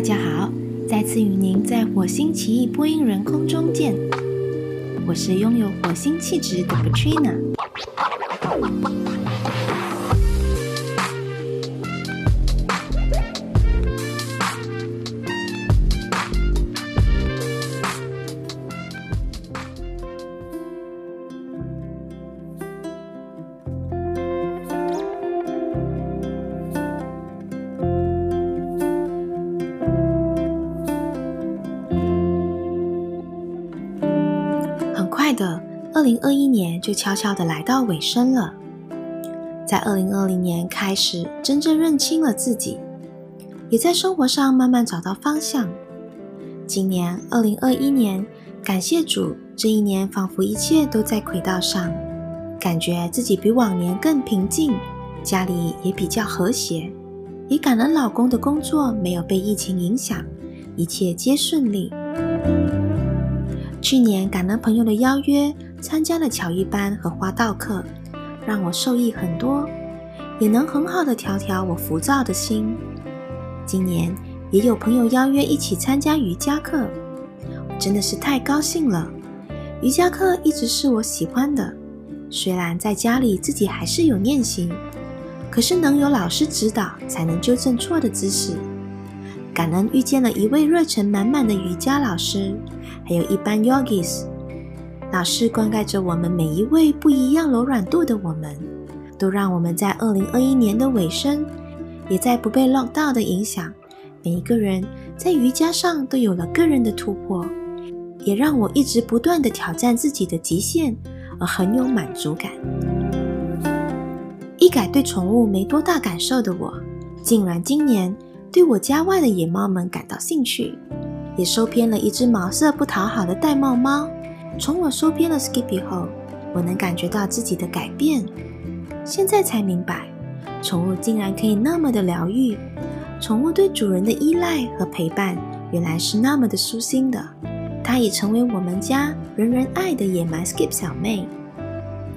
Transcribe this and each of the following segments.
大家好，再次与您在火星奇异播音人空中见。我是拥有火星气质的 Patrina。快的，二零二一年就悄悄的来到尾声了。在二零二零年开始，真正认清了自己，也在生活上慢慢找到方向。今年二零二一年，感谢主，这一年仿佛一切都在轨道上，感觉自己比往年更平静，家里也比较和谐，也感恩老公的工作没有被疫情影响，一切皆顺利。去年感恩朋友的邀约，参加了巧艺班和花道课，让我受益很多，也能很好的调调我浮躁的心。今年也有朋友邀约一起参加瑜伽课，真的是太高兴了。瑜伽课一直是我喜欢的，虽然在家里自己还是有练习，可是能有老师指导，才能纠正错的姿势。感恩遇见了一位热忱满满的瑜伽老师，还有一班 yogis。老师灌溉着我们每一位不一样柔软度的我们，都让我们在二零二一年的尾声，也在不被 lock 到的影响，每一个人在瑜伽上都有了个人的突破，也让我一直不断的挑战自己的极限，而很有满足感。一改对宠物没多大感受的我，竟然今年。对我家外的野猫们感到兴趣，也收编了一只毛色不讨好的玳瑁猫。从我收编了 Skippy 后，我能感觉到自己的改变。现在才明白，宠物竟然可以那么的疗愈。宠物对主人的依赖和陪伴，原来是那么的舒心的。它已成为我们家人人爱的野蛮 Skip 小妹。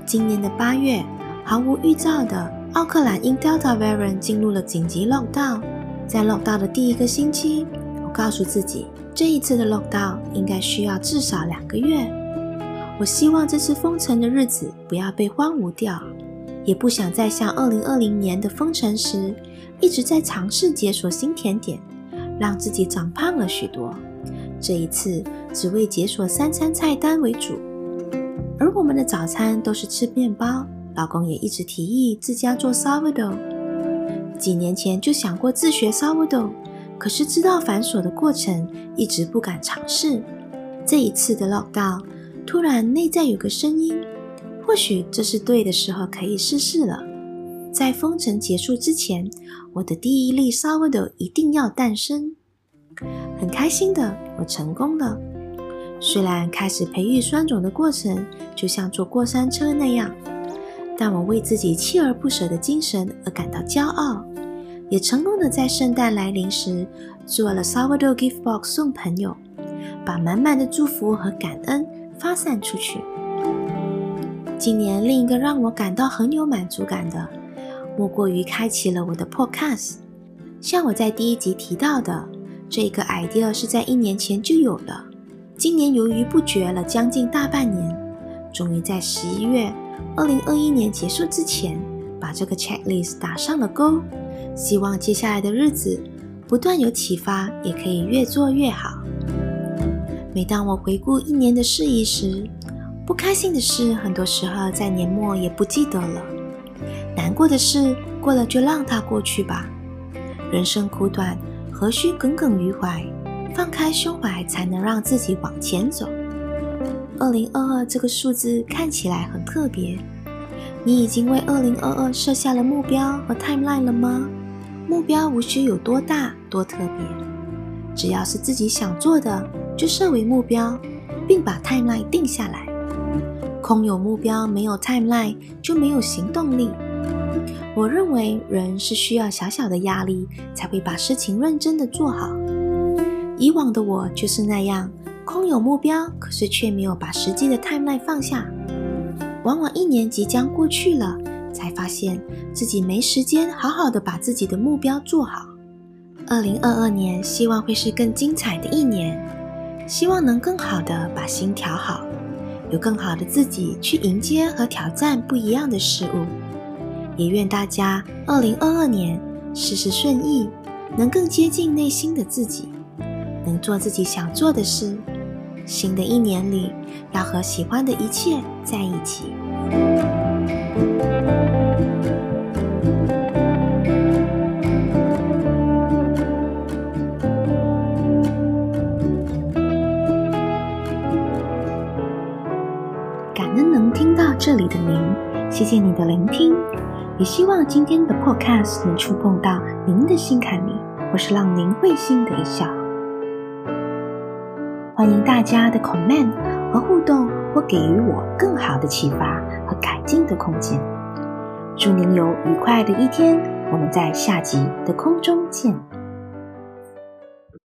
今年的八月，毫无预兆的，奥克兰因 Delta variant 进入了紧急 lockdown。在 lockdown 的第一个星期，我告诉自己，这一次的 logo 到应该需要至少两个月。我希望这次封城的日子不要被荒芜掉，也不想再像2020年的封城时，一直在尝试解锁新甜点，让自己长胖了许多。这一次只为解锁三餐菜单为主，而我们的早餐都是吃面包。老公也一直提议自家做 sourdough。几年前就想过自学 sourdough，可是知道繁琐的过程，一直不敢尝试。这一次的 lockdown，突然内在有个声音，或许这是对的时候，可以试试了。在封城结束之前，我的第一粒 sourdough 一定要诞生。很开心的，我成功了。虽然开始培育酸种的过程就像坐过山车那样，但我为自己锲而不舍的精神而感到骄傲。也成功的在圣诞来临时做了 sourdough gift box 送朋友，把满满的祝福和感恩发散出去。今年另一个让我感到很有满足感的，莫过于开启了我的 podcast。像我在第一集提到的，这个 idea 是在一年前就有了，今年犹豫不决了将近大半年，终于在十一月二零二一年结束之前，把这个 checklist 打上了勾。希望接下来的日子不断有启发，也可以越做越好。每当我回顾一年的事宜时，不开心的事很多时候在年末也不记得了。难过的事过了就让它过去吧。人生苦短，何须耿耿于怀？放开胸怀，才能让自己往前走。二零二二这个数字看起来很特别。你已经为二零二二设下了目标和 timeline 了吗？目标无需有多大多特别，只要是自己想做的，就设为目标，并把 timeline 定下来。空有目标没有 timeline 就没有行动力。我认为人是需要小小的压力才会把事情认真的做好。以往的我就是那样，空有目标，可是却没有把实际的 timeline 放下。往往一年即将过去了。才发现自己没时间好好的把自己的目标做好。二零二二年希望会是更精彩的一年，希望能更好的把心调好，有更好的自己去迎接和挑战不一样的事物。也愿大家二零二二年事事顺意，能更接近内心的自己，能做自己想做的事。新的一年里，要和喜欢的一切在一起。感恩能听到这里的您，谢谢你的聆听。也希望今天的 Podcast 能触碰到您的心坎里，或是让您会心的一笑。欢迎大家的 comment 和互动，或给予我更好的启发和改进的空间。祝您有愉快的一天，我们在下集的空中见。